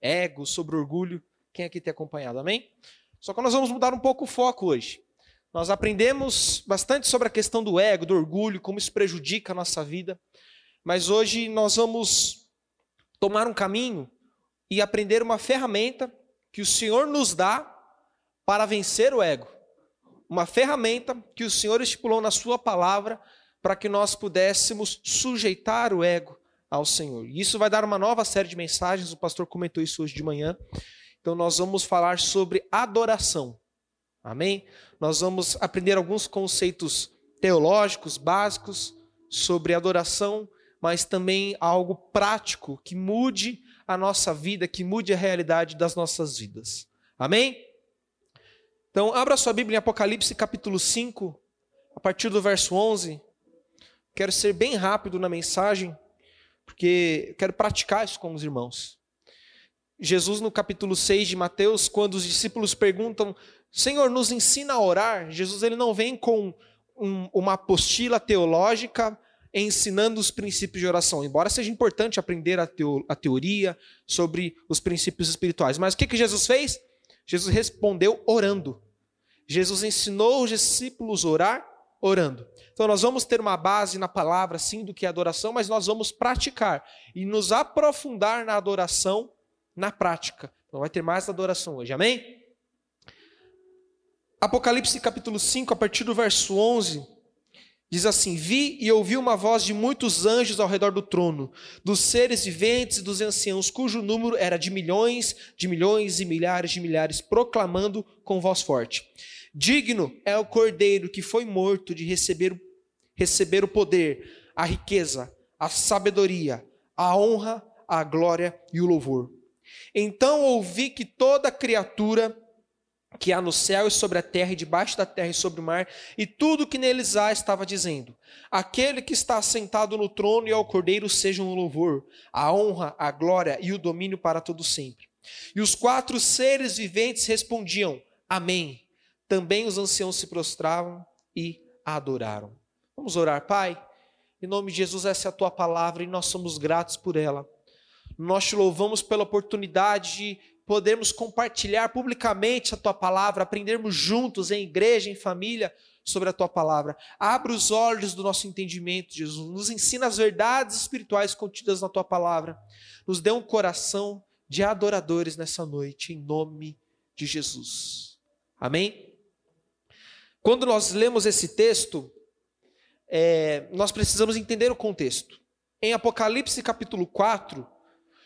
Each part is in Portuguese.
ego, sobre orgulho. Quem aqui tem acompanhado, amém? Só que nós vamos mudar um pouco o foco hoje. Nós aprendemos bastante sobre a questão do ego, do orgulho, como isso prejudica a nossa vida. Mas hoje nós vamos tomar um caminho e aprender uma ferramenta que o Senhor nos dá para vencer o ego. Uma ferramenta que o Senhor estipulou na Sua palavra para que nós pudéssemos sujeitar o ego ao Senhor. E isso vai dar uma nova série de mensagens, o pastor comentou isso hoje de manhã. Então nós vamos falar sobre adoração. Amém? Nós vamos aprender alguns conceitos teológicos básicos sobre adoração, mas também algo prático que mude a nossa vida, que mude a realidade das nossas vidas. Amém? Então, abra sua Bíblia em Apocalipse capítulo 5, a partir do verso 11. Quero ser bem rápido na mensagem, porque quero praticar isso com os irmãos. Jesus, no capítulo 6 de Mateus, quando os discípulos perguntam, Senhor, nos ensina a orar, Jesus ele não vem com um, uma apostila teológica ensinando os princípios de oração, embora seja importante aprender a, teo, a teoria sobre os princípios espirituais. Mas o que, que Jesus fez? Jesus respondeu orando. Jesus ensinou os discípulos a orar orando. Então nós vamos ter uma base na palavra, sim, do que é adoração, mas nós vamos praticar e nos aprofundar na adoração na prática. Então vai ter mais adoração hoje, amém? Apocalipse capítulo 5, a partir do verso 11, diz assim: Vi e ouvi uma voz de muitos anjos ao redor do trono, dos seres viventes e dos anciãos, cujo número era de milhões, de milhões e milhares de milhares, proclamando com voz forte: Digno é o cordeiro que foi morto de receber, receber o poder, a riqueza, a sabedoria, a honra, a glória e o louvor. Então ouvi que toda criatura que há no céu e sobre a terra e debaixo da terra e sobre o mar, e tudo que neles há, estava dizendo: Aquele que está sentado no trono e ao cordeiro sejam o louvor, a honra, a glória e o domínio para todo sempre. E os quatro seres viventes respondiam: Amém. Também os anciãos se prostravam e adoraram. Vamos orar, Pai. Em nome de Jesus, essa é a tua palavra e nós somos gratos por ela. Nós te louvamos pela oportunidade de podermos compartilhar publicamente a tua palavra, aprendermos juntos em igreja, em família, sobre a tua palavra. Abra os olhos do nosso entendimento, Jesus. Nos ensina as verdades espirituais contidas na tua palavra. Nos dê um coração de adoradores nessa noite, em nome de Jesus. Amém? Quando nós lemos esse texto, é, nós precisamos entender o contexto. Em Apocalipse capítulo 4,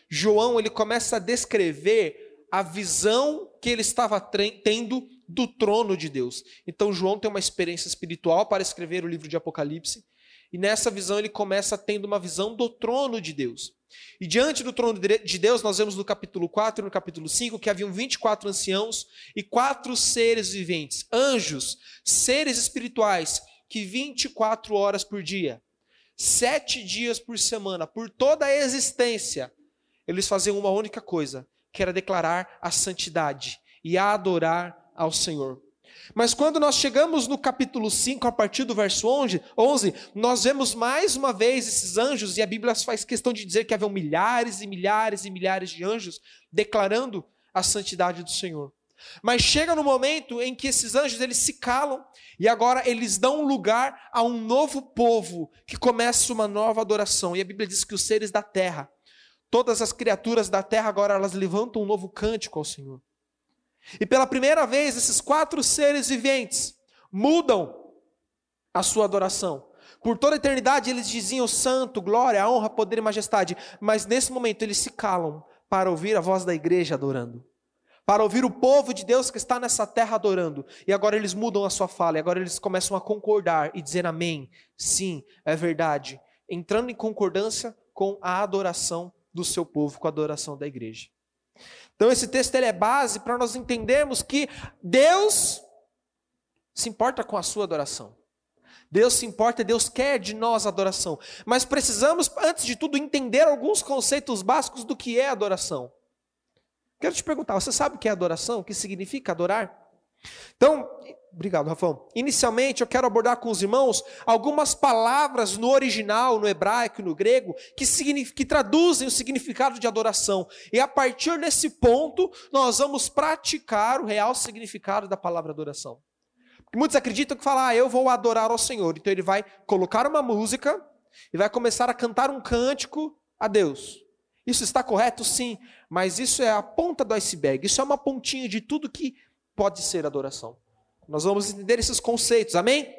João ele começa a descrever a visão que ele estava tendo do trono de Deus. Então João tem uma experiência espiritual para escrever o livro de Apocalipse, e nessa visão ele começa tendo uma visão do trono de Deus. E diante do trono de Deus, nós vemos no capítulo 4 e no capítulo 5 que haviam 24 anciãos e quatro seres viventes, anjos, seres espirituais, que 24 horas por dia, sete dias por semana, por toda a existência, eles faziam uma única coisa, que era declarar a santidade e adorar ao Senhor. Mas quando nós chegamos no capítulo 5, a partir do verso 11, 11, nós vemos mais uma vez esses anjos, e a Bíblia faz questão de dizer que haviam milhares e milhares e milhares de anjos declarando a santidade do Senhor. Mas chega no momento em que esses anjos eles se calam e agora eles dão lugar a um novo povo que começa uma nova adoração. E a Bíblia diz que os seres da terra, todas as criaturas da terra agora elas levantam um novo cântico ao Senhor. E pela primeira vez, esses quatro seres viventes mudam a sua adoração. Por toda a eternidade eles diziam santo, glória, honra, poder e majestade, mas nesse momento eles se calam para ouvir a voz da igreja adorando. Para ouvir o povo de Deus que está nessa terra adorando. E agora eles mudam a sua fala, e agora eles começam a concordar e dizer amém. Sim, é verdade. Entrando em concordância com a adoração do seu povo, com a adoração da igreja. Então esse texto ele é base para nós entendermos que Deus se importa com a sua adoração. Deus se importa, Deus quer de nós adoração. Mas precisamos, antes de tudo, entender alguns conceitos básicos do que é adoração. Quero te perguntar, você sabe o que é adoração? O que significa adorar? Então, Obrigado, Rafão. Inicialmente, eu quero abordar com os irmãos algumas palavras no original, no hebraico e no grego, que, que traduzem o significado de adoração. E a partir desse ponto, nós vamos praticar o real significado da palavra adoração. Muitos acreditam que falar, ah, eu vou adorar ao Senhor. Então ele vai colocar uma música e vai começar a cantar um cântico a Deus. Isso está correto? Sim. Mas isso é a ponta do iceberg. Isso é uma pontinha de tudo que pode ser adoração. Nós vamos entender esses conceitos, amém?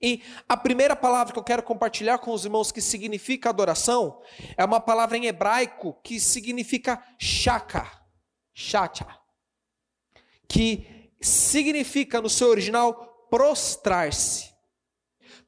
E a primeira palavra que eu quero compartilhar com os irmãos que significa adoração é uma palavra em hebraico que significa shaka, shacha, que significa no seu original prostrar-se.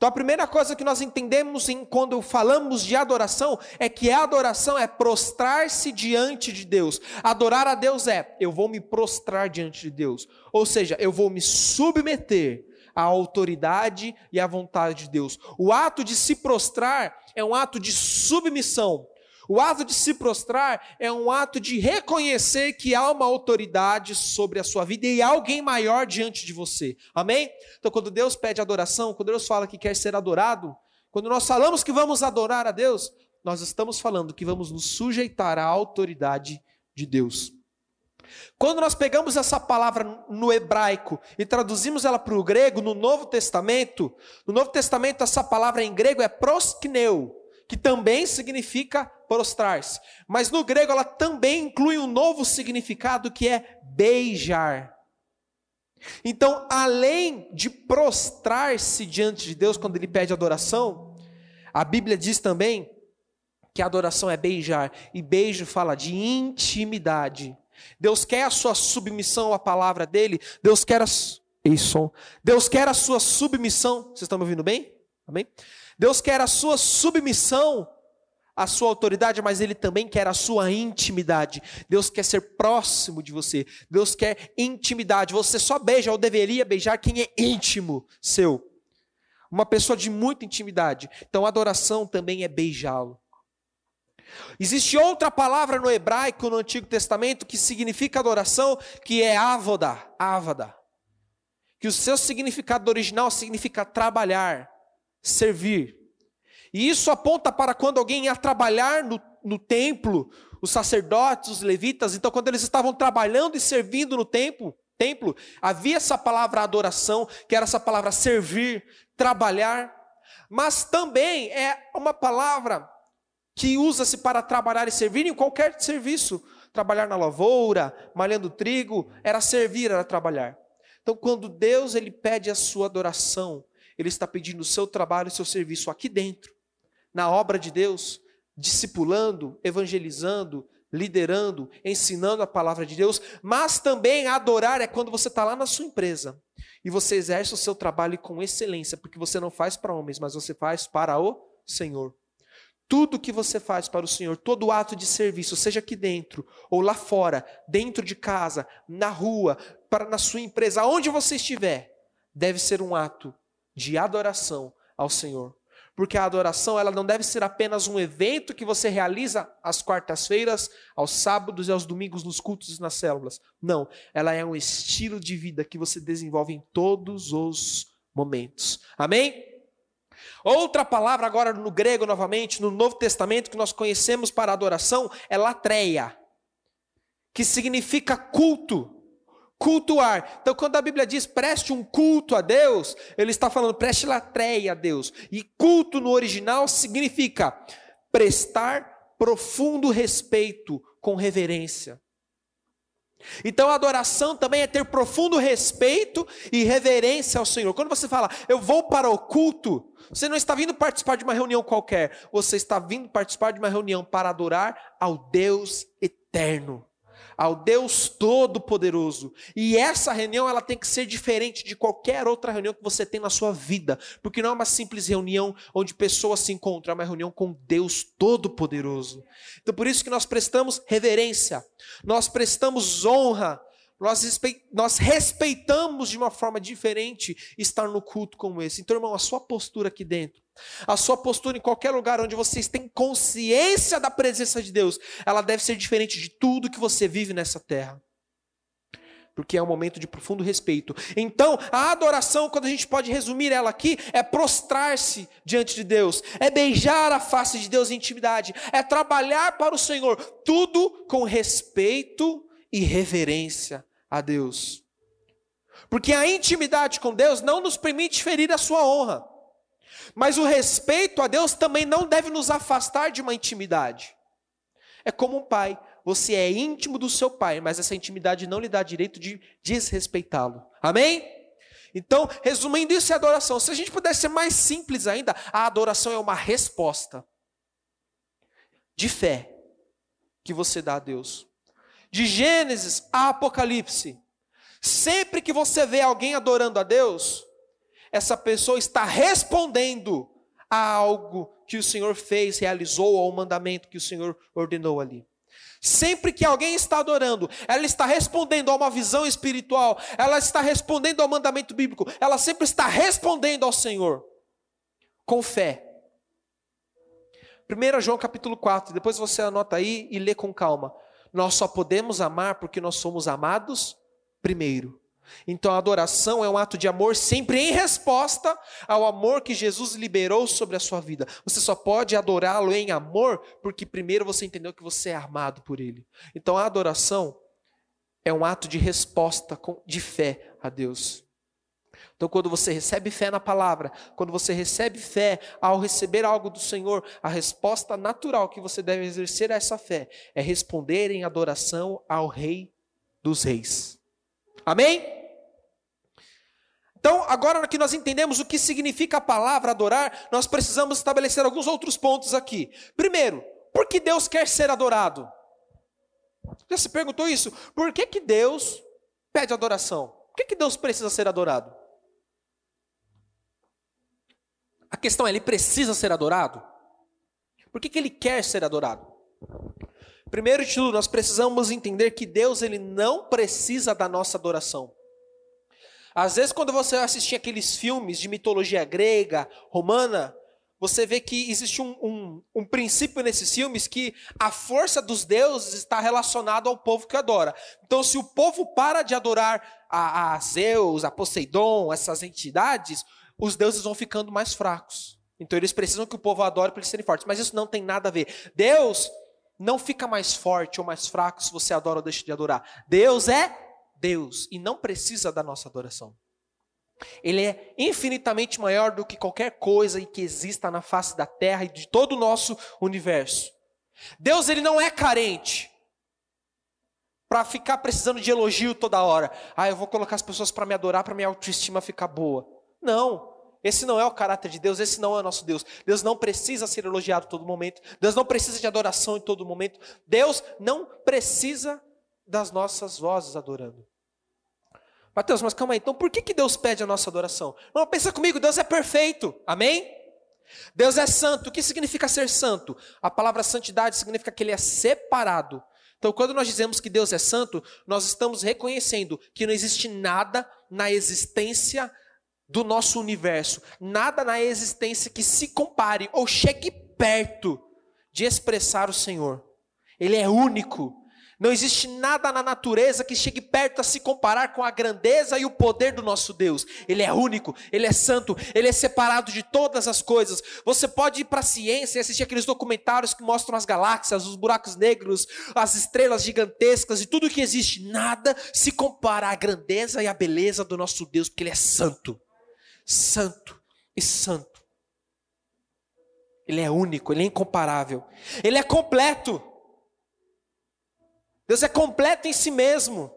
Então a primeira coisa que nós entendemos em, quando falamos de adoração é que a adoração é prostrar-se diante de Deus. Adorar a Deus é eu vou me prostrar diante de Deus. Ou seja, eu vou me submeter à autoridade e à vontade de Deus. O ato de se prostrar é um ato de submissão. O ato de se prostrar é um ato de reconhecer que há uma autoridade sobre a sua vida e alguém maior diante de você. Amém? Então, quando Deus pede adoração, quando Deus fala que quer ser adorado, quando nós falamos que vamos adorar a Deus, nós estamos falando que vamos nos sujeitar à autoridade de Deus. Quando nós pegamos essa palavra no hebraico e traduzimos ela para o grego, no Novo Testamento, no Novo Testamento essa palavra em grego é proskneu, que também significa prostrar-se. Mas no grego ela também inclui um novo significado que é beijar. Então, além de prostrar-se diante de Deus quando ele pede adoração, a Bíblia diz também que a adoração é beijar, e beijo fala de intimidade. Deus quer a sua submissão à palavra dele, Deus quer a isso. Deus quer a sua submissão. Vocês estão me ouvindo bem? Amém? Deus quer a sua submissão à sua autoridade, mas Ele também quer a sua intimidade. Deus quer ser próximo de você. Deus quer intimidade. Você só beija ou deveria beijar quem é íntimo seu. Uma pessoa de muita intimidade. Então, adoração também é beijá-lo. Existe outra palavra no hebraico no Antigo Testamento que significa adoração, que é avoda, avada. Que o seu significado original significa trabalhar, servir. E isso aponta para quando alguém ia trabalhar no, no templo, os sacerdotes, os levitas, então quando eles estavam trabalhando e servindo no templo, templo, havia essa palavra adoração, que era essa palavra servir, trabalhar, mas também é uma palavra que usa-se para trabalhar e servir em qualquer serviço. Trabalhar na lavoura, malhando trigo, era servir, era trabalhar. Então, quando Deus ele pede a sua adoração, ele está pedindo o seu trabalho e seu serviço aqui dentro, na obra de Deus, discipulando, evangelizando, liderando, ensinando a palavra de Deus, mas também adorar é quando você está lá na sua empresa e você exerce o seu trabalho com excelência, porque você não faz para homens, mas você faz para o Senhor. Tudo que você faz para o Senhor, todo ato de serviço, seja aqui dentro ou lá fora, dentro de casa, na rua, para na sua empresa, aonde você estiver, deve ser um ato de adoração ao Senhor. Porque a adoração ela não deve ser apenas um evento que você realiza às quartas-feiras, aos sábados e aos domingos nos cultos e nas células. Não, ela é um estilo de vida que você desenvolve em todos os momentos. Amém? Outra palavra agora no grego novamente, no Novo Testamento que nós conhecemos para adoração é latreia, que significa culto cultuar. Então, quando a Bíblia diz preste um culto a Deus, ele está falando preste latreia a Deus. E culto no original significa prestar profundo respeito com reverência. Então a adoração também é ter profundo respeito e reverência ao Senhor. Quando você fala, eu vou para o culto, você não está vindo participar de uma reunião qualquer, você está vindo participar de uma reunião para adorar ao Deus eterno ao Deus Todo-Poderoso. E essa reunião ela tem que ser diferente de qualquer outra reunião que você tem na sua vida, porque não é uma simples reunião onde pessoas se encontram, é uma reunião com Deus Todo-Poderoso. Então por isso que nós prestamos reverência, nós prestamos honra, nós, respeitamos de uma forma diferente estar no culto como esse. Então, irmão, a sua postura aqui dentro a sua postura em qualquer lugar onde vocês têm consciência da presença de Deus, ela deve ser diferente de tudo que você vive nessa terra. porque é um momento de profundo respeito. Então, a adoração, quando a gente pode resumir ela aqui, é prostrar-se diante de Deus, é beijar a face de Deus em intimidade, é trabalhar para o Senhor, tudo com respeito e reverência a Deus. Porque a intimidade com Deus não nos permite ferir a sua honra. Mas o respeito a Deus também não deve nos afastar de uma intimidade. É como um pai você é íntimo do seu pai, mas essa intimidade não lhe dá direito de desrespeitá-lo. Amém? Então, resumindo, isso é adoração. Se a gente pudesse ser mais simples ainda, a adoração é uma resposta de fé que você dá a Deus. De Gênesis a Apocalipse, sempre que você vê alguém adorando a Deus, essa pessoa está respondendo a algo que o Senhor fez, realizou, ou ao mandamento que o Senhor ordenou ali. Sempre que alguém está adorando, ela está respondendo a uma visão espiritual, ela está respondendo ao mandamento bíblico, ela sempre está respondendo ao Senhor com fé. 1 João capítulo 4, depois você anota aí e lê com calma. Nós só podemos amar porque nós somos amados primeiro. Então a adoração é um ato de amor sempre em resposta ao amor que Jesus liberou sobre a sua vida. Você só pode adorá-lo em amor porque primeiro você entendeu que você é amado por ele. Então a adoração é um ato de resposta de fé a Deus. Então, quando você recebe fé na palavra, quando você recebe fé ao receber algo do Senhor, a resposta natural que você deve exercer a essa fé é responder em adoração ao Rei dos Reis. Amém? Então, agora que nós entendemos o que significa a palavra adorar, nós precisamos estabelecer alguns outros pontos aqui. Primeiro, por que Deus quer ser adorado? Já se perguntou isso? Por que, que Deus pede adoração? Por que, que Deus precisa ser adorado? A questão é, ele precisa ser adorado? Por que, que ele quer ser adorado? Primeiro de tudo, nós precisamos entender que Deus ele não precisa da nossa adoração. Às vezes, quando você assistir aqueles filmes de mitologia grega, romana, você vê que existe um, um, um, princípio nesses filmes que a força dos deuses está relacionada ao povo que adora. Então, se o povo para de adorar a, a Zeus, a Poseidon, essas entidades, os deuses vão ficando mais fracos. Então, eles precisam que o povo adore para eles serem fortes. Mas isso não tem nada a ver. Deus não fica mais forte ou mais fraco se você adora ou deixa de adorar. Deus é Deus e não precisa da nossa adoração. Ele é infinitamente maior do que qualquer coisa que exista na face da terra e de todo o nosso universo. Deus ele não é carente para ficar precisando de elogio toda hora. Ah, eu vou colocar as pessoas para me adorar, para minha autoestima ficar boa. Não. Esse não é o caráter de Deus, esse não é o nosso Deus. Deus não precisa ser elogiado todo momento. Deus não precisa de adoração em todo momento. Deus não precisa das nossas vozes adorando. Mateus, mas calma aí, então por que, que Deus pede a nossa adoração? Não, pensa comigo, Deus é perfeito, amém? Deus é santo, o que significa ser santo? A palavra santidade significa que ele é separado. Então, quando nós dizemos que Deus é santo, nós estamos reconhecendo que não existe nada na existência do nosso universo, nada na existência que se compare ou chegue perto de expressar o Senhor. Ele é único, não existe nada na natureza que chegue perto a se comparar com a grandeza e o poder do nosso Deus. Ele é único, ele é santo, ele é separado de todas as coisas. Você pode ir para a ciência e assistir aqueles documentários que mostram as galáxias, os buracos negros, as estrelas gigantescas e tudo que existe. Nada se compara à grandeza e à beleza do nosso Deus, porque ele é santo. Santo e santo. Ele é único, ele é incomparável. Ele é completo. Deus é completo em si mesmo.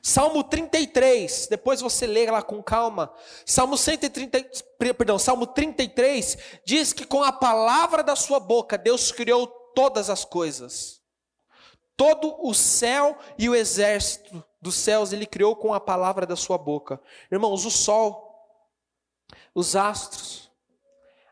Salmo 33, depois você lê lá com calma. Salmo 130, perdão, Salmo 33 diz que com a palavra da sua boca Deus criou todas as coisas. Todo o céu e o exército dos céus ele criou com a palavra da sua boca. Irmãos, o sol, os astros,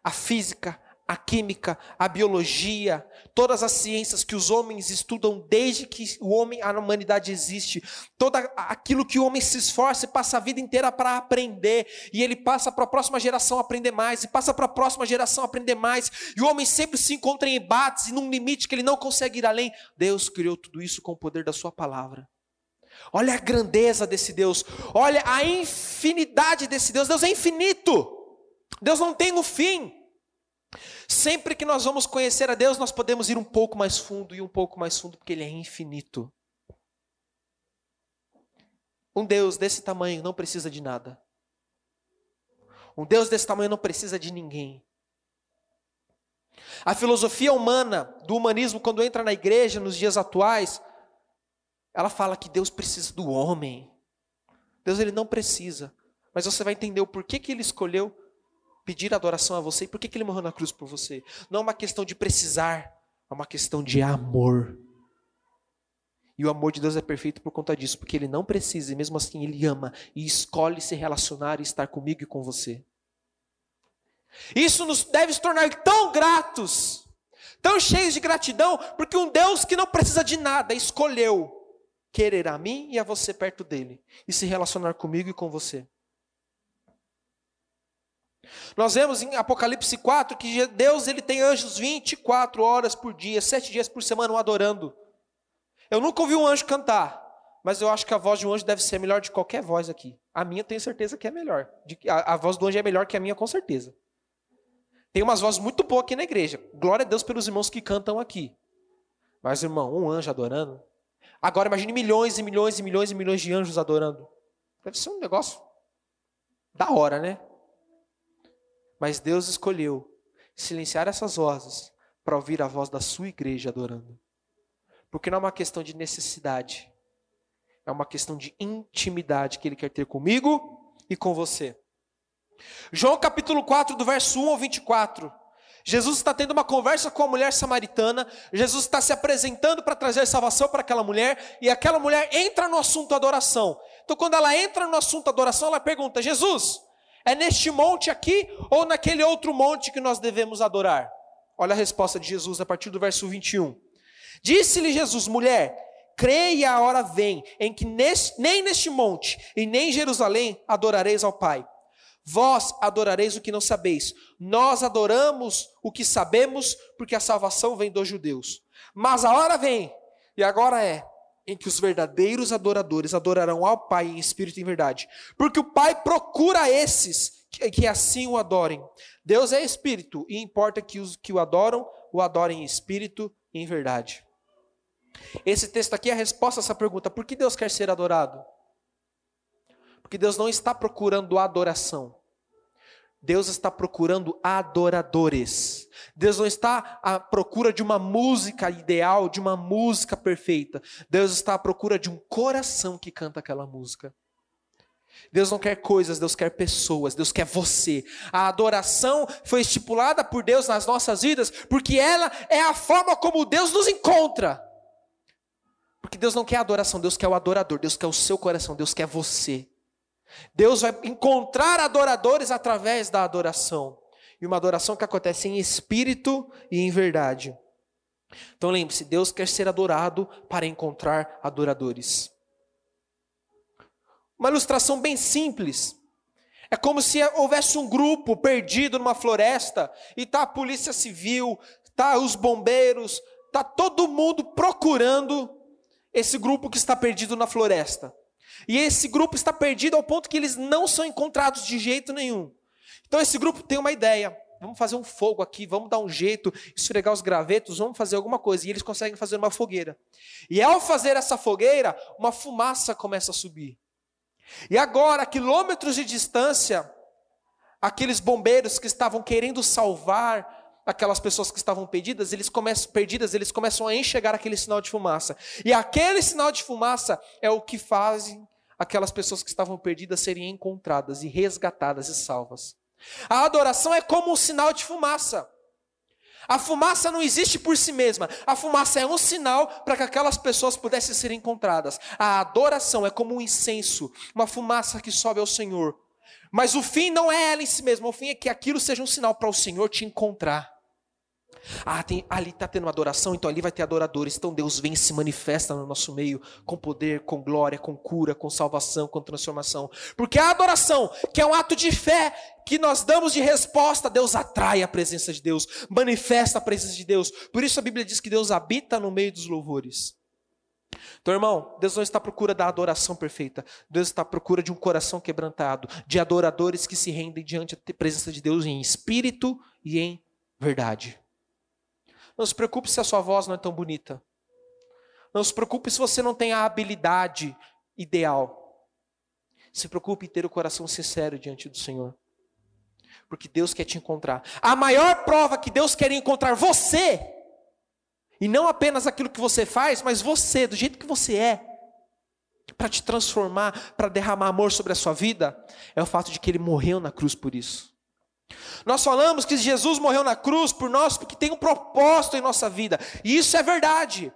a física, a química, a biologia, todas as ciências que os homens estudam desde que o homem, a humanidade existe, todo aquilo que o homem se esforça e passa a vida inteira para aprender, e ele passa para a próxima geração aprender mais, e passa para a próxima geração aprender mais, e o homem sempre se encontra em embates e num limite que ele não consegue ir além. Deus criou tudo isso com o poder da sua palavra. Olha a grandeza desse Deus. Olha a infinidade desse Deus. Deus é infinito. Deus não tem um fim. Sempre que nós vamos conhecer a Deus, nós podemos ir um pouco mais fundo e um pouco mais fundo, porque Ele é infinito. Um Deus desse tamanho não precisa de nada. Um Deus desse tamanho não precisa de ninguém. A filosofia humana, do humanismo, quando entra na igreja nos dias atuais, ela fala que Deus precisa do homem. Deus ele não precisa. Mas você vai entender o porquê que ele escolheu pedir adoração a você e por que ele morreu na cruz por você. Não é uma questão de precisar, é uma questão de amor. E o amor de Deus é perfeito por conta disso, porque ele não precisa e mesmo assim ele ama e escolhe se relacionar e estar comigo e com você. Isso nos deve se tornar tão gratos, tão cheios de gratidão, porque um Deus que não precisa de nada escolheu querer a mim e a você perto dele e se relacionar comigo e com você. Nós vemos em Apocalipse 4 que Deus ele tem anjos 24 horas por dia, 7 dias por semana o adorando. Eu nunca ouvi um anjo cantar, mas eu acho que a voz de um anjo deve ser melhor de qualquer voz aqui. A minha tenho certeza que é melhor. A voz do anjo é melhor que a minha, com certeza. Tem umas vozes muito boas aqui na igreja. Glória a Deus pelos irmãos que cantam aqui. Mas, irmão, um anjo adorando. Agora imagine milhões e milhões e milhões e milhões de anjos adorando. Deve ser um negócio da hora, né? Mas Deus escolheu silenciar essas vozes para ouvir a voz da sua igreja adorando. Porque não é uma questão de necessidade, é uma questão de intimidade que Ele quer ter comigo e com você. João capítulo 4, do verso 1 ao 24. Jesus está tendo uma conversa com a mulher samaritana, Jesus está se apresentando para trazer salvação para aquela mulher, e aquela mulher entra no assunto adoração. Então, quando ela entra no assunto adoração, ela pergunta: Jesus, é neste monte aqui ou naquele outro monte que nós devemos adorar? Olha a resposta de Jesus a partir do verso 21. Disse-lhe Jesus, mulher, creia a hora vem em que nem neste monte e nem em Jerusalém adorareis ao Pai. Vós adorareis o que não sabeis. Nós adoramos o que sabemos, porque a salvação vem dos judeus. Mas a hora vem, e agora é, em que os verdadeiros adoradores adorarão ao Pai em espírito e em verdade. Porque o Pai procura esses que, que assim o adorem. Deus é espírito, e importa que os que o adoram o adorem em espírito e em verdade. Esse texto aqui é a resposta a essa pergunta: por que Deus quer ser adorado? Porque Deus não está procurando adoração. Deus está procurando adoradores. Deus não está à procura de uma música ideal, de uma música perfeita. Deus está à procura de um coração que canta aquela música. Deus não quer coisas, Deus quer pessoas, Deus quer você. A adoração foi estipulada por Deus nas nossas vidas, porque ela é a forma como Deus nos encontra. Porque Deus não quer adoração, Deus quer o adorador, Deus quer o seu coração, Deus quer você. Deus vai encontrar adoradores através da adoração. E uma adoração que acontece em espírito e em verdade. Então lembre-se, Deus quer ser adorado para encontrar adoradores. Uma ilustração bem simples. É como se houvesse um grupo perdido numa floresta e tá a polícia civil, tá os bombeiros, tá todo mundo procurando esse grupo que está perdido na floresta. E esse grupo está perdido ao ponto que eles não são encontrados de jeito nenhum. Então esse grupo tem uma ideia. Vamos fazer um fogo aqui, vamos dar um jeito, esfregar os gravetos, vamos fazer alguma coisa. E eles conseguem fazer uma fogueira. E ao fazer essa fogueira, uma fumaça começa a subir. E agora, a quilômetros de distância, aqueles bombeiros que estavam querendo salvar aquelas pessoas que estavam perdidas, eles começam perdidas, eles começam a enxergar aquele sinal de fumaça. E aquele sinal de fumaça é o que fazem aquelas pessoas que estavam perdidas serem encontradas e resgatadas e salvas. A adoração é como um sinal de fumaça. A fumaça não existe por si mesma. A fumaça é um sinal para que aquelas pessoas pudessem ser encontradas. A adoração é como um incenso, uma fumaça que sobe ao Senhor. Mas o fim não é ela em si mesma, o fim é que aquilo seja um sinal para o Senhor te encontrar. Ah, tem, ali está tendo uma adoração, então ali vai ter adoradores. Então Deus vem e se manifesta no nosso meio com poder, com glória, com cura, com salvação, com transformação. Porque a adoração, que é um ato de fé que nós damos de resposta, Deus atrai a presença de Deus, manifesta a presença de Deus. Por isso a Bíblia diz que Deus habita no meio dos louvores. Então, irmão, Deus não está à procura da adoração perfeita. Deus está à procura de um coração quebrantado, de adoradores que se rendem diante da presença de Deus em espírito e em verdade. Não se preocupe se a sua voz não é tão bonita. Não se preocupe se você não tem a habilidade ideal. Se preocupe em ter o coração sincero diante do Senhor. Porque Deus quer te encontrar. A maior prova que Deus quer encontrar você, e não apenas aquilo que você faz, mas você, do jeito que você é, para te transformar, para derramar amor sobre a sua vida, é o fato de que ele morreu na cruz por isso. Nós falamos que Jesus morreu na cruz por nós porque tem um propósito em nossa vida, e isso é verdade.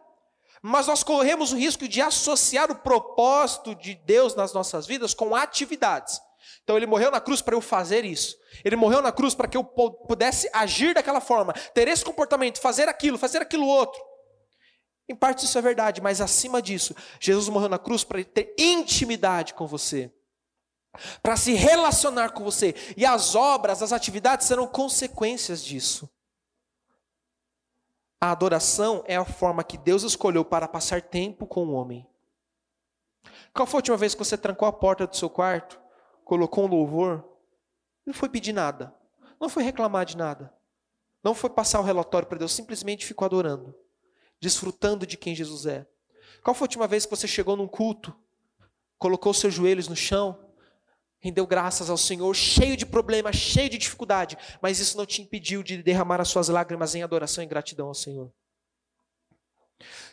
Mas nós corremos o risco de associar o propósito de Deus nas nossas vidas com atividades. Então ele morreu na cruz para eu fazer isso. Ele morreu na cruz para que eu pudesse agir daquela forma, ter esse comportamento, fazer aquilo, fazer aquilo outro. Em parte isso é verdade, mas acima disso, Jesus morreu na cruz para ter intimidade com você para se relacionar com você. E as obras, as atividades serão consequências disso. A adoração é a forma que Deus escolheu para passar tempo com o homem. Qual foi a última vez que você trancou a porta do seu quarto, colocou um louvor? Não foi pedir nada, não foi reclamar de nada, não foi passar o relatório para Deus, simplesmente ficou adorando, desfrutando de quem Jesus é. Qual foi a última vez que você chegou num culto, colocou seus joelhos no chão rendeu graças ao Senhor, cheio de problemas, cheio de dificuldade, mas isso não te impediu de derramar as suas lágrimas em adoração e gratidão ao Senhor.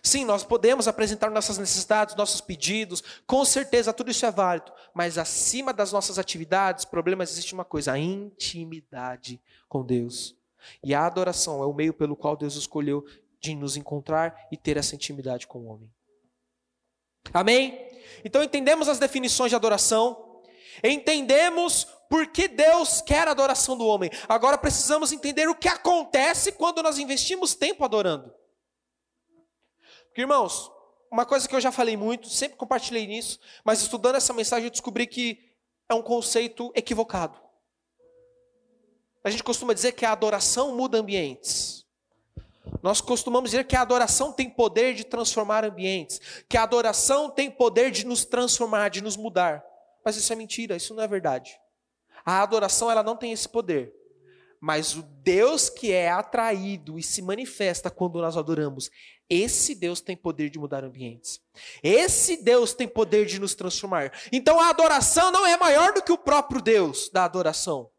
Sim, nós podemos apresentar nossas necessidades, nossos pedidos, com certeza tudo isso é válido, mas acima das nossas atividades, problemas, existe uma coisa: a intimidade com Deus. E a adoração é o meio pelo qual Deus escolheu de nos encontrar e ter essa intimidade com o homem. Amém? Então entendemos as definições de adoração, Entendemos por que Deus quer a adoração do homem. Agora precisamos entender o que acontece quando nós investimos tempo adorando. Porque, irmãos, uma coisa que eu já falei muito, sempre compartilhei nisso, mas estudando essa mensagem eu descobri que é um conceito equivocado. A gente costuma dizer que a adoração muda ambientes. Nós costumamos dizer que a adoração tem poder de transformar ambientes, que a adoração tem poder de nos transformar, de nos mudar. Mas isso é mentira, isso não é verdade. A adoração ela não tem esse poder. Mas o Deus que é atraído e se manifesta quando nós adoramos, esse Deus tem poder de mudar ambientes. Esse Deus tem poder de nos transformar. Então a adoração não é maior do que o próprio Deus da adoração.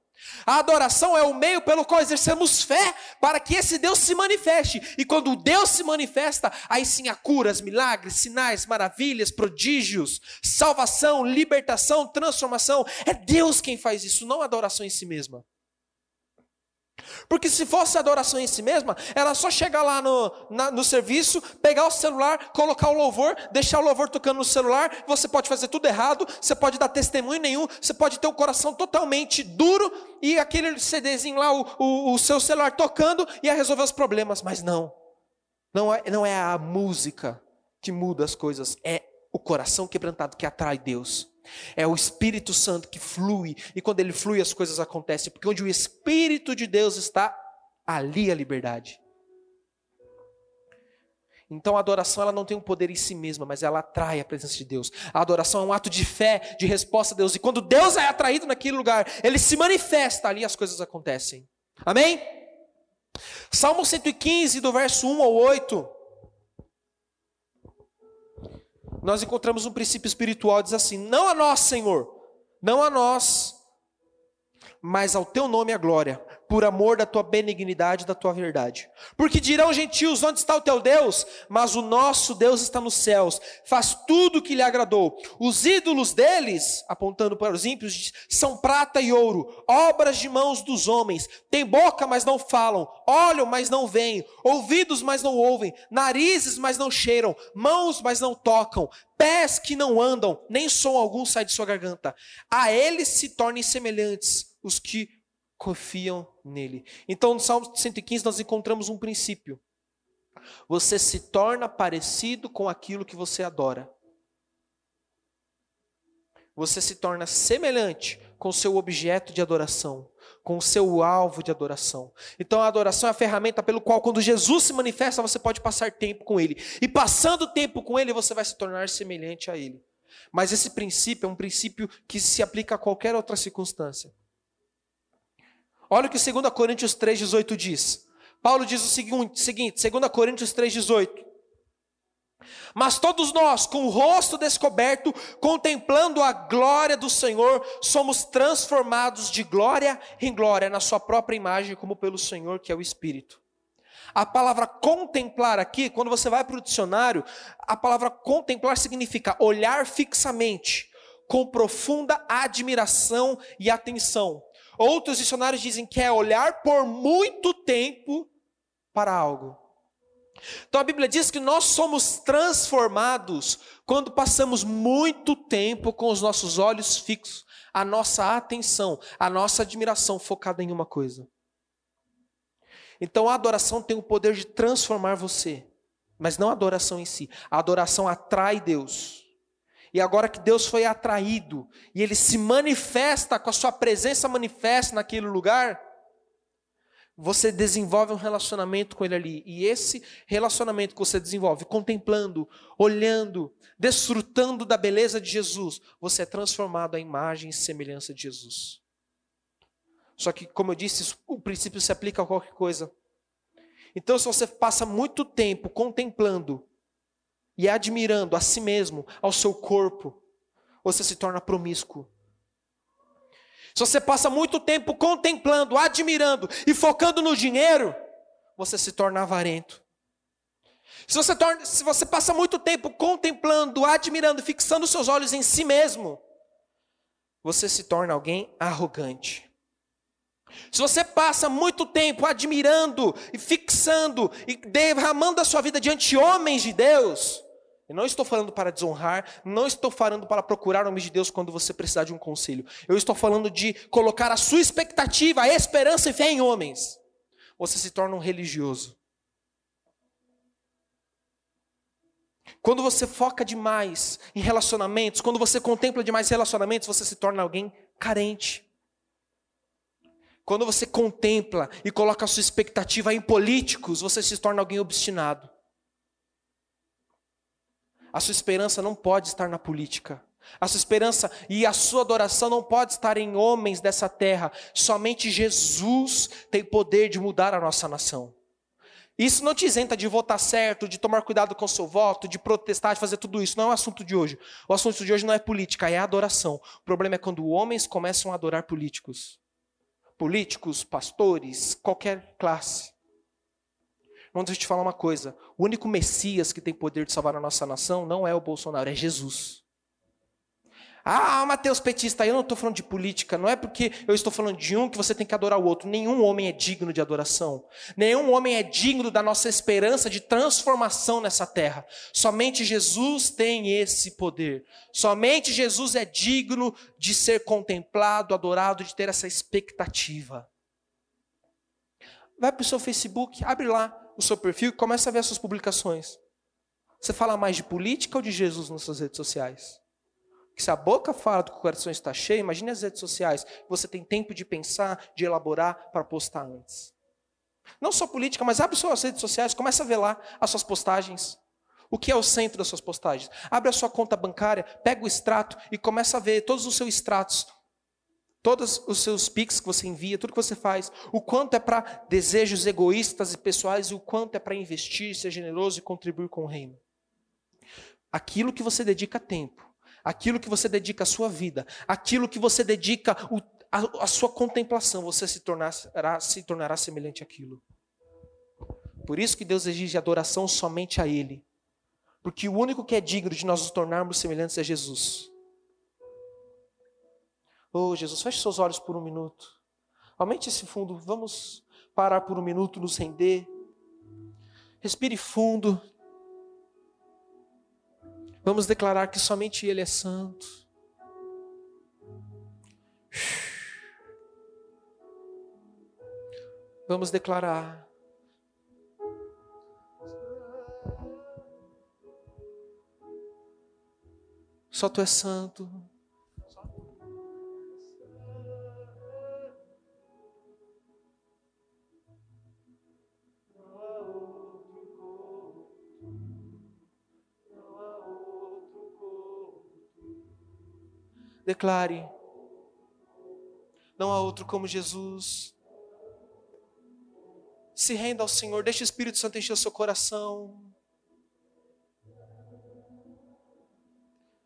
A adoração é o meio pelo qual exercemos fé para que esse Deus se manifeste. E quando Deus se manifesta, aí sim há curas, milagres, sinais, maravilhas, prodígios, salvação, libertação, transformação. É Deus quem faz isso, não a adoração em si mesma. Porque se fosse adoração em si mesma, ela só chegar lá no, na, no serviço, pegar o celular, colocar o louvor, deixar o louvor tocando no celular, você pode fazer tudo errado, você pode dar testemunho nenhum, você pode ter o coração totalmente duro e aquele CDzinho lá, o, o, o seu celular tocando, ia resolver os problemas. Mas não, não é, não é a música que muda as coisas, é o coração quebrantado que atrai Deus. É o Espírito Santo que flui, e quando ele flui as coisas acontecem, porque onde o Espírito de Deus está, ali a liberdade. Então a adoração ela não tem um poder em si mesma, mas ela atrai a presença de Deus. A adoração é um ato de fé, de resposta a Deus. E quando Deus é atraído naquele lugar, ele se manifesta, ali as coisas acontecem. Amém? Salmo 115, do verso 1 ao 8 nós encontramos um princípio espiritual, diz assim: Não a nós, Senhor, não a nós, mas ao teu nome a glória, por amor da tua benignidade e da tua verdade. Porque dirão gentios: onde está o teu Deus? Mas o nosso Deus está nos céus, faz tudo o que lhe agradou. Os ídolos deles, apontando para os ímpios, são prata e ouro, obras de mãos dos homens. Tem boca, mas não falam, olham, mas não veem, ouvidos, mas não ouvem, narizes, mas não cheiram, mãos, mas não tocam, pés que não andam, nem som algum sai de sua garganta. A eles se tornem semelhantes os que confiam nele. Então, no Salmo 115, nós encontramos um princípio. Você se torna parecido com aquilo que você adora. você se torna semelhante com o seu objeto de adoração, com o seu alvo de adoração. Então a adoração é a ferramenta pelo qual, quando Jesus se manifesta, você pode passar tempo com Ele. E passando tempo com Ele, você vai se tornar semelhante a Ele. Mas esse princípio é um princípio que se aplica a qualquer outra circunstância. Olha o que 2 Coríntios 3,18 diz. Paulo diz o seguinte, 2 Coríntios 3,18. Mas todos nós, com o rosto descoberto, contemplando a glória do Senhor, somos transformados de glória em glória, na Sua própria imagem, como pelo Senhor, que é o Espírito. A palavra contemplar aqui, quando você vai para o dicionário, a palavra contemplar significa olhar fixamente, com profunda admiração e atenção. Outros dicionários dizem que é olhar por muito tempo para algo. Então a Bíblia diz que nós somos transformados quando passamos muito tempo com os nossos olhos fixos, a nossa atenção, a nossa admiração focada em uma coisa. Então a adoração tem o poder de transformar você, mas não a adoração em si. A adoração atrai Deus. E agora que Deus foi atraído e ele se manifesta com a sua presença manifesta naquele lugar, você desenvolve um relacionamento com ele ali. E esse relacionamento que você desenvolve, contemplando, olhando, desfrutando da beleza de Jesus, você é transformado à imagem e semelhança de Jesus. Só que, como eu disse, o princípio se aplica a qualquer coisa. Então, se você passa muito tempo contemplando e admirando a si mesmo, ao seu corpo, você se torna promíscuo. Se você passa muito tempo contemplando, admirando e focando no dinheiro, você se torna avarento. Se você, torna, se você passa muito tempo contemplando, admirando, fixando seus olhos em si mesmo, você se torna alguém arrogante. Se você passa muito tempo admirando e fixando e derramando a sua vida diante de homens de Deus, eu não estou falando para desonrar, não estou falando para procurar homens de Deus quando você precisar de um conselho. Eu estou falando de colocar a sua expectativa, a esperança e fé em homens. Você se torna um religioso. Quando você foca demais em relacionamentos, quando você contempla demais relacionamentos, você se torna alguém carente. Quando você contempla e coloca a sua expectativa em políticos, você se torna alguém obstinado. A sua esperança não pode estar na política. A sua esperança e a sua adoração não pode estar em homens dessa terra. Somente Jesus tem poder de mudar a nossa nação. Isso não te isenta de votar certo, de tomar cuidado com o seu voto, de protestar, de fazer tudo isso. Não é o assunto de hoje. O assunto de hoje não é política, é adoração. O problema é quando homens começam a adorar políticos. Políticos, pastores, qualquer classe. Vamos deixa eu te falar uma coisa: o único Messias que tem poder de salvar a nossa nação não é o Bolsonaro, é Jesus. Ah, Mateus petista, eu não estou falando de política, não é porque eu estou falando de um que você tem que adorar o outro. Nenhum homem é digno de adoração. Nenhum homem é digno da nossa esperança de transformação nessa terra. Somente Jesus tem esse poder. Somente Jesus é digno de ser contemplado, adorado, de ter essa expectativa. Vai para o seu Facebook, abre lá o seu perfil e começa a ver as suas publicações. Você fala mais de política ou de Jesus nas suas redes sociais? Que se a boca fala do que o coração está cheio, imagine as redes sociais. Você tem tempo de pensar, de elaborar para postar antes. Não só política, mas abre suas redes sociais, começa a ver lá as suas postagens. O que é o centro das suas postagens? Abre a sua conta bancária, pega o extrato e começa a ver todos os seus extratos todos os seus pics que você envia, tudo que você faz, o quanto é para desejos egoístas e pessoais e o quanto é para investir, ser generoso e contribuir com o reino. Aquilo que você dedica tempo, aquilo que você dedica a sua vida, aquilo que você dedica o, a, a, sua contemplação, você se tornará, se tornará semelhante àquilo. Por isso que Deus exige adoração somente a Ele. Porque o único que é digno de nós nos tornarmos semelhantes é Jesus. Oh, Jesus, feche seus olhos por um minuto. Aumente esse fundo. Vamos parar por um minuto, nos render. Respire fundo. Vamos declarar que somente Ele é santo. Vamos declarar. Só Tu és santo. Declare: Não há outro como Jesus. Se renda ao Senhor, deixe o Espírito Santo encher o seu coração.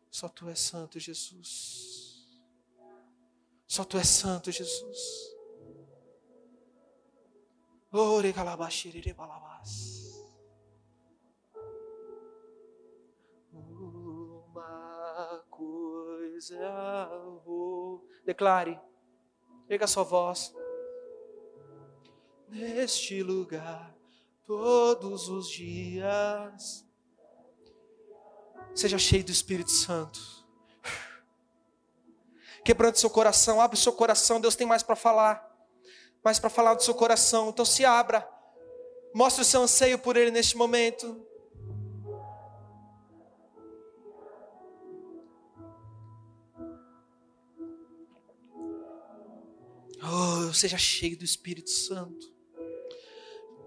Só tu és santo, Jesus. Só tu és santo, Jesus. Ore calabashirire balabas. Vou. Declare. Pega a sua voz. Neste lugar, todos os dias. Seja cheio do Espírito Santo. Quebrando seu coração, abre seu coração, Deus tem mais para falar mas para falar do seu coração. Então se abra, mostre o seu anseio por Ele neste momento. Oh, seja cheio do Espírito Santo.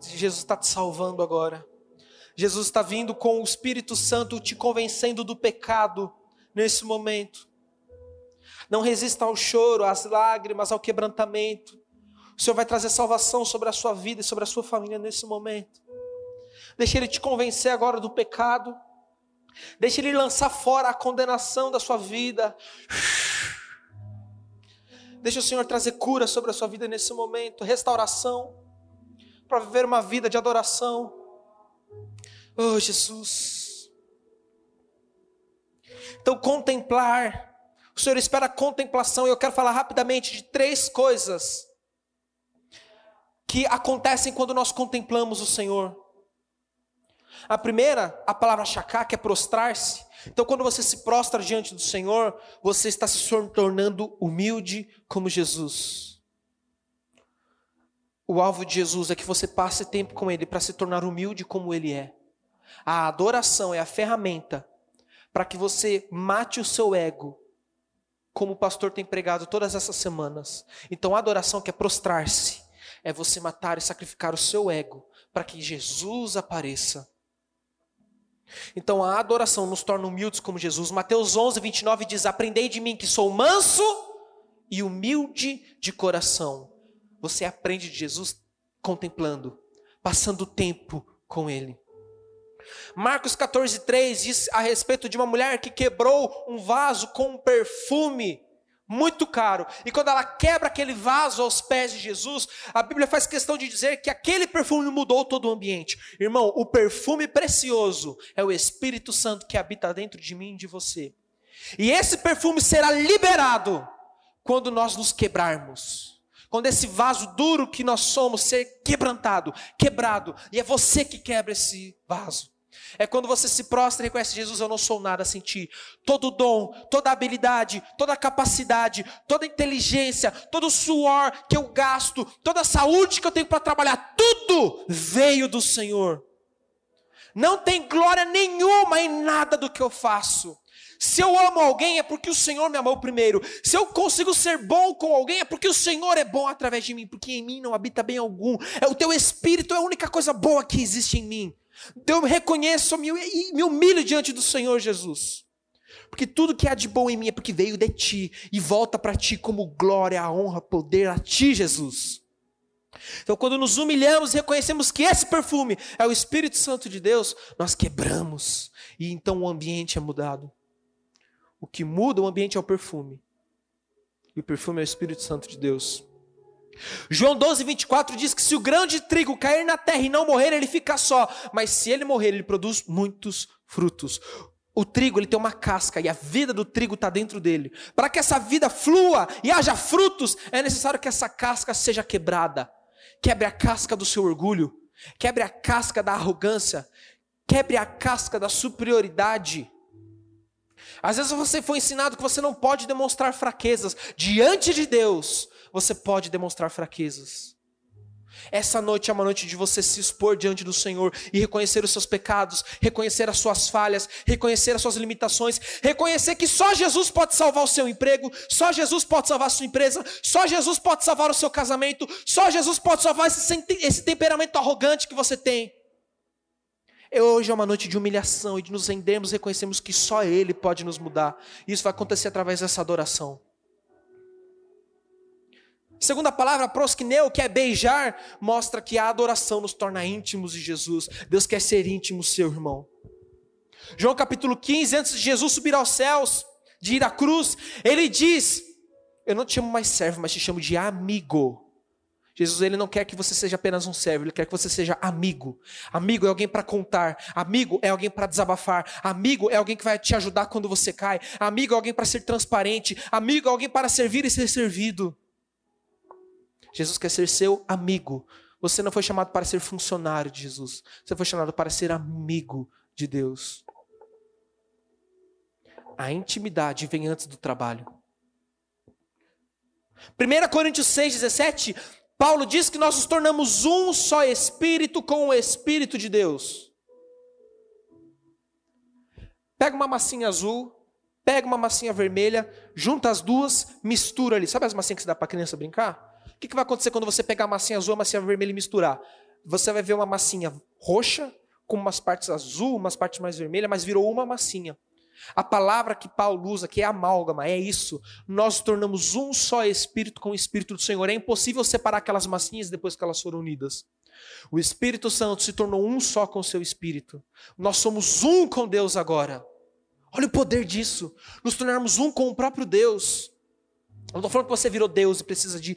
Jesus está te salvando agora. Jesus está vindo com o Espírito Santo te convencendo do pecado nesse momento. Não resista ao choro, às lágrimas, ao quebrantamento. O Senhor vai trazer salvação sobre a sua vida e sobre a sua família nesse momento. Deixe Ele te convencer agora do pecado. Deixe Ele lançar fora a condenação da sua vida. Deixe o Senhor trazer cura sobre a sua vida nesse momento, restauração, para viver uma vida de adoração. Oh, Jesus. Então, contemplar. O Senhor espera contemplação, e eu quero falar rapidamente de três coisas que acontecem quando nós contemplamos o Senhor. A primeira, a palavra chacá, que é prostrar-se. Então, quando você se prostra diante do Senhor, você está se tornando humilde como Jesus. O alvo de Jesus é que você passe tempo com Ele para se tornar humilde como Ele é. A adoração é a ferramenta para que você mate o seu ego, como o pastor tem pregado todas essas semanas. Então, a adoração quer prostrar-se é você matar e sacrificar o seu ego para que Jesus apareça. Então a adoração nos torna humildes como Jesus. Mateus 11, 29 diz: Aprendei de mim que sou manso e humilde de coração. Você aprende de Jesus contemplando, passando tempo com Ele. Marcos 14, 3 diz a respeito de uma mulher que quebrou um vaso com um perfume muito caro. E quando ela quebra aquele vaso aos pés de Jesus, a Bíblia faz questão de dizer que aquele perfume mudou todo o ambiente. Irmão, o perfume precioso é o Espírito Santo que habita dentro de mim e de você. E esse perfume será liberado quando nós nos quebrarmos. Quando esse vaso duro que nós somos ser quebrantado, quebrado, e é você que quebra esse vaso. É quando você se prostra e reconhece: Jesus, eu não sou nada sem ti. Todo dom, toda habilidade, toda capacidade, toda inteligência, todo suor que eu gasto, toda saúde que eu tenho para trabalhar, tudo veio do Senhor. Não tem glória nenhuma em nada do que eu faço. Se eu amo alguém é porque o Senhor me amou primeiro. Se eu consigo ser bom com alguém é porque o Senhor é bom através de mim, porque em mim não habita bem algum. É o teu espírito é a única coisa boa que existe em mim. Então eu reconheço e me humilho diante do Senhor Jesus. Porque tudo que há de bom em mim é porque veio de ti e volta para ti como glória, honra, poder a ti, Jesus. Então, quando nos humilhamos e reconhecemos que esse perfume é o Espírito Santo de Deus, nós quebramos e então o ambiente é mudado. O que muda o ambiente é o perfume. E o perfume é o Espírito Santo de Deus. João 12, 24 diz que se o grão de trigo cair na terra e não morrer, ele fica só. Mas se ele morrer, ele produz muitos frutos. O trigo ele tem uma casca e a vida do trigo está dentro dele. Para que essa vida flua e haja frutos, é necessário que essa casca seja quebrada. Quebre a casca do seu orgulho, quebre a casca da arrogância, quebre a casca da superioridade. Às vezes você foi ensinado que você não pode demonstrar fraquezas diante de Deus você pode demonstrar fraquezas. Essa noite é uma noite de você se expor diante do Senhor e reconhecer os seus pecados, reconhecer as suas falhas, reconhecer as suas limitações, reconhecer que só Jesus pode salvar o seu emprego, só Jesus pode salvar a sua empresa, só Jesus pode salvar o seu casamento, só Jesus pode salvar esse, esse temperamento arrogante que você tem. Hoje é uma noite de humilhação e de nos rendermos, reconhecemos que só Ele pode nos mudar. Isso vai acontecer através dessa adoração. Segunda palavra, proskineu, que é beijar, mostra que a adoração nos torna íntimos de Jesus. Deus quer ser íntimo seu, irmão. João capítulo 15, antes de Jesus subir aos céus, de ir à cruz, ele diz: Eu não te chamo mais servo, mas te chamo de amigo. Jesus ele não quer que você seja apenas um servo, ele quer que você seja amigo. Amigo é alguém para contar, amigo é alguém para desabafar, amigo é alguém que vai te ajudar quando você cai, amigo é alguém para ser transparente, amigo é alguém para servir e ser servido. Jesus quer ser seu amigo. Você não foi chamado para ser funcionário de Jesus, você foi chamado para ser amigo de Deus. A intimidade vem antes do trabalho. 1 Coríntios 6,17 Paulo diz que nós nos tornamos um só espírito com o Espírito de Deus. Pega uma massinha azul, pega uma massinha vermelha, junta as duas, mistura ali. Sabe as massinhas que dá para criança brincar? Que, que vai acontecer quando você pegar a massinha azul e a massinha vermelha e misturar? Você vai ver uma massinha roxa, com umas partes azul, umas partes mais vermelhas, mas virou uma massinha. A palavra que Paulo usa, que é amálgama, é isso. Nós tornamos um só espírito com o espírito do Senhor. É impossível separar aquelas massinhas depois que elas foram unidas. O Espírito Santo se tornou um só com o seu espírito. Nós somos um com Deus agora. Olha o poder disso. Nos tornarmos um com o próprio Deus. Eu não estou falando que você virou Deus e precisa de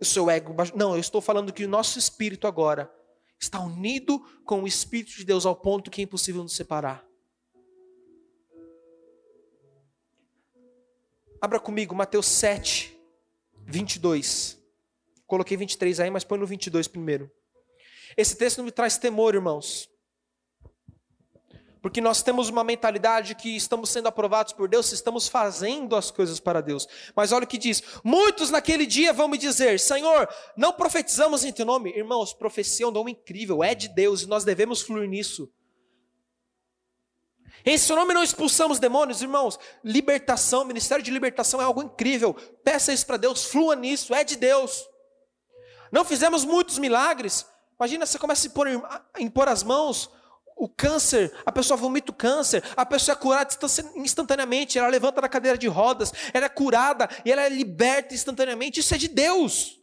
o seu ego. Não, eu estou falando que o nosso espírito agora está unido com o Espírito de Deus ao ponto que é impossível nos separar. Abra comigo Mateus 7, 22. Coloquei 23 aí, mas põe no 22 primeiro. Esse texto não me traz temor, irmãos. Porque nós temos uma mentalidade que estamos sendo aprovados por Deus estamos fazendo as coisas para Deus. Mas olha o que diz: muitos naquele dia vão me dizer: Senhor, não profetizamos em teu nome. Irmãos, profecia é um dom incrível, é de Deus e nós devemos fluir nisso. Em seu nome não expulsamos demônios, irmãos. Libertação, ministério de libertação é algo incrível. Peça isso para Deus, flua nisso, é de Deus. Não fizemos muitos milagres. Imagina, você começa a impor, a impor as mãos, o câncer, a pessoa vomita o câncer, a pessoa é curada instantaneamente, ela levanta da cadeira de rodas, ela é curada e ela é liberta instantaneamente. Isso é de Deus.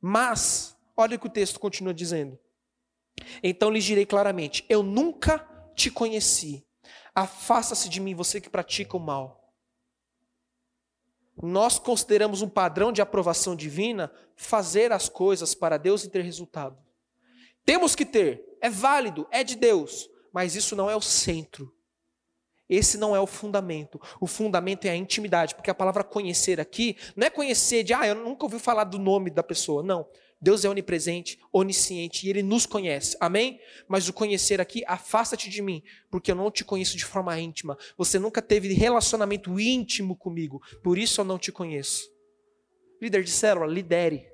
Mas, olha o que o texto continua dizendo. Então lhes direi claramente: Eu nunca te conheci. Afasta-se de mim, você que pratica o mal. Nós consideramos um padrão de aprovação divina fazer as coisas para Deus e ter resultado. Temos que ter, é válido, é de Deus, mas isso não é o centro. Esse não é o fundamento. O fundamento é a intimidade, porque a palavra conhecer aqui não é conhecer de, ah, eu nunca ouvi falar do nome da pessoa. Não. Deus é onipresente, onisciente e Ele nos conhece. Amém? Mas o conhecer aqui, afasta-te de mim, porque eu não te conheço de forma íntima. Você nunca teve relacionamento íntimo comigo, por isso eu não te conheço. Líder de célula, lidere.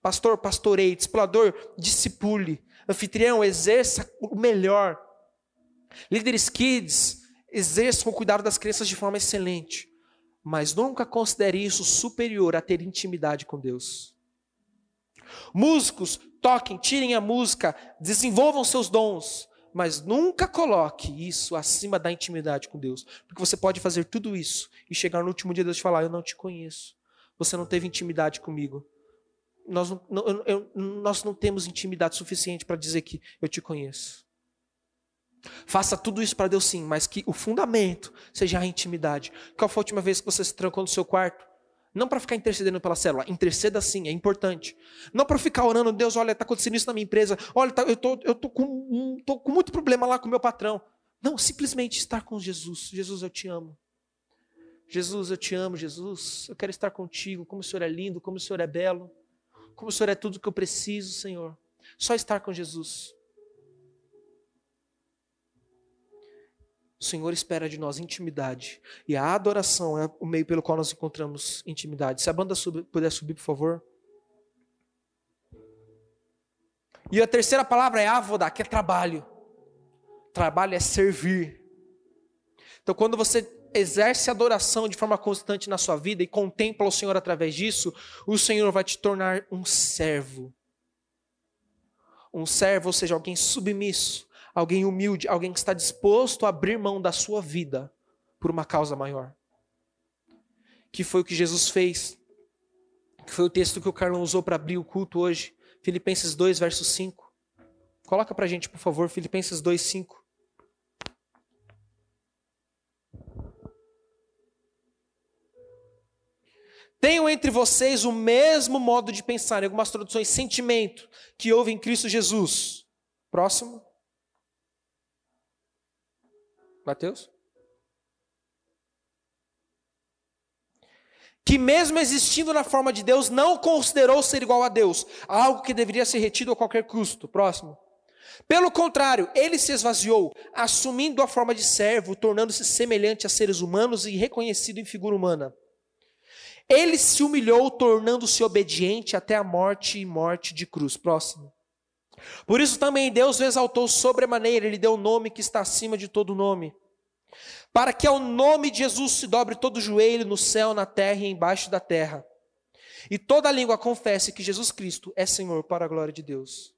Pastor, pastoreie. Discipulador, discipule. Anfitrião, exerça o melhor. Líderes kids, exerçam o cuidado das crianças de forma excelente. Mas nunca considere isso superior a ter intimidade com Deus. Músicos, toquem, tirem a música, desenvolvam seus dons, mas nunca coloque isso acima da intimidade com Deus, porque você pode fazer tudo isso e chegar no último dia Deus te falar: Eu não te conheço, você não teve intimidade comigo. Nós não, eu, nós não temos intimidade suficiente para dizer que eu te conheço. Faça tudo isso para Deus sim, mas que o fundamento seja a intimidade. Qual foi a última vez que você se trancou no seu quarto? Não para ficar intercedendo pela célula, interceda sim, é importante. Não para ficar orando, Deus, olha, está acontecendo isso na minha empresa, olha, tá, eu tô, eu tô com, tô com muito problema lá com o meu patrão. Não, simplesmente estar com Jesus. Jesus, eu te amo. Jesus, eu te amo, Jesus. Eu quero estar contigo. Como o Senhor é lindo, como o Senhor é belo. Como o Senhor é tudo que eu preciso, Senhor. Só estar com Jesus. O Senhor espera de nós intimidade. E a adoração é o meio pelo qual nós encontramos intimidade. Se a banda subir, puder subir, por favor. E a terceira palavra é avoda, que é trabalho. Trabalho é servir. Então, quando você exerce adoração de forma constante na sua vida e contempla o Senhor através disso, o Senhor vai te tornar um servo. Um servo, ou seja, alguém submisso alguém humilde, alguém que está disposto a abrir mão da sua vida por uma causa maior. Que foi o que Jesus fez. Que foi o texto que o Carlão usou para abrir o culto hoje. Filipenses 2, verso 5. Coloca para a gente, por favor, Filipenses 2, 5. Tenham entre vocês o mesmo modo de pensar, em algumas traduções, sentimento, que houve em Cristo Jesus. Próximo. Mateus? Que mesmo existindo na forma de Deus, não considerou ser igual a Deus, algo que deveria ser retido a qualquer custo. Próximo. Pelo contrário, ele se esvaziou, assumindo a forma de servo, tornando-se semelhante a seres humanos e reconhecido em figura humana. Ele se humilhou, tornando-se obediente até a morte e morte de cruz. Próximo. Por isso também Deus o exaltou sobremaneira, ele deu o um nome que está acima de todo nome. Para que ao nome de Jesus se dobre todo o joelho no céu, na terra e embaixo da terra. E toda língua confesse que Jesus Cristo é Senhor para a glória de Deus.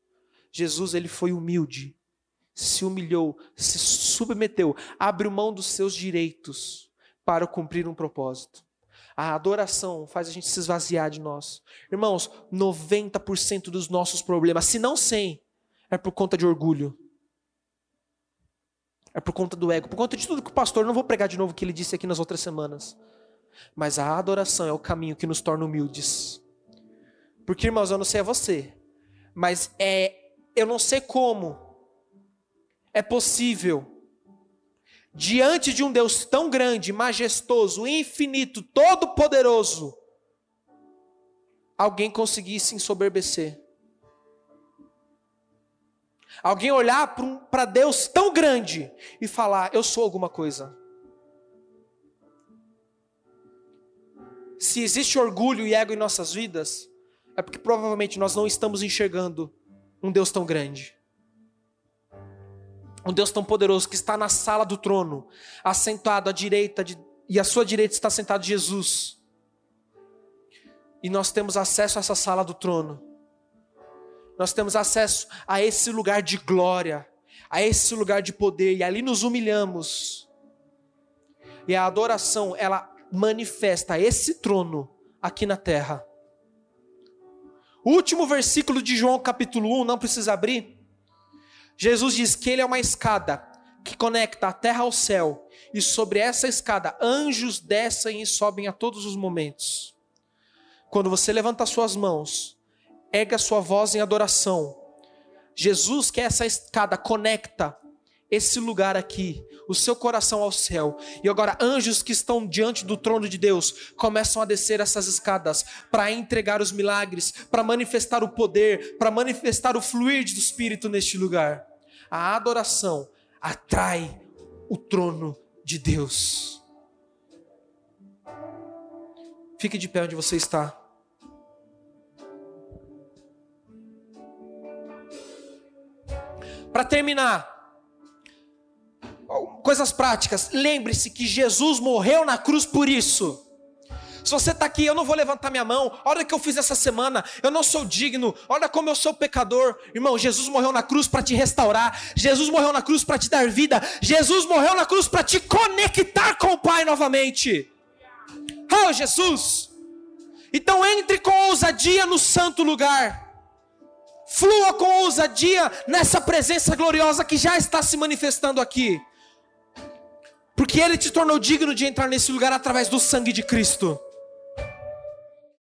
Jesus, ele foi humilde, se humilhou, se submeteu, abriu mão dos seus direitos para cumprir um propósito. A adoração faz a gente se esvaziar de nós. Irmãos, 90% dos nossos problemas, se não 100, é por conta de orgulho. É por conta do ego, por conta de tudo que o pastor, não vou pregar de novo o que ele disse aqui nas outras semanas. Mas a adoração é o caminho que nos torna humildes. Porque, irmãos, eu não sei a você, mas é eu não sei como é possível diante de um Deus tão grande, majestoso, infinito, todo-poderoso, alguém conseguir se ensoberbecer. Alguém olhar para Deus tão grande e falar: Eu sou alguma coisa. Se existe orgulho e ego em nossas vidas, é porque provavelmente nós não estamos enxergando um Deus tão grande um Deus tão poderoso que está na sala do trono, assentado à direita de, e à sua direita está sentado Jesus. E nós temos acesso a essa sala do trono. Nós temos acesso a esse lugar de glória, a esse lugar de poder e ali nos humilhamos. E a adoração, ela manifesta esse trono aqui na terra. O último versículo de João capítulo 1, não precisa abrir Jesus diz que ele é uma escada que conecta a terra ao céu, e sobre essa escada anjos descem e sobem a todos os momentos. Quando você levanta suas mãos, erga sua voz em adoração. Jesus que essa escada conecta esse lugar aqui, o seu coração ao céu. E agora anjos que estão diante do trono de Deus começam a descer essas escadas para entregar os milagres, para manifestar o poder, para manifestar o fluir do Espírito neste lugar a adoração atrai o trono de Deus. Fique de pé onde você está. Para terminar, coisas práticas. Lembre-se que Jesus morreu na cruz por isso. Se você está aqui, eu não vou levantar minha mão. Olha o que eu fiz essa semana. Eu não sou digno. Olha como eu sou pecador. Irmão, Jesus morreu na cruz para te restaurar. Jesus morreu na cruz para te dar vida. Jesus morreu na cruz para te conectar com o Pai novamente. Oh, Jesus! Então entre com ousadia no santo lugar. Flua com ousadia nessa presença gloriosa que já está se manifestando aqui. Porque Ele te tornou digno de entrar nesse lugar através do sangue de Cristo.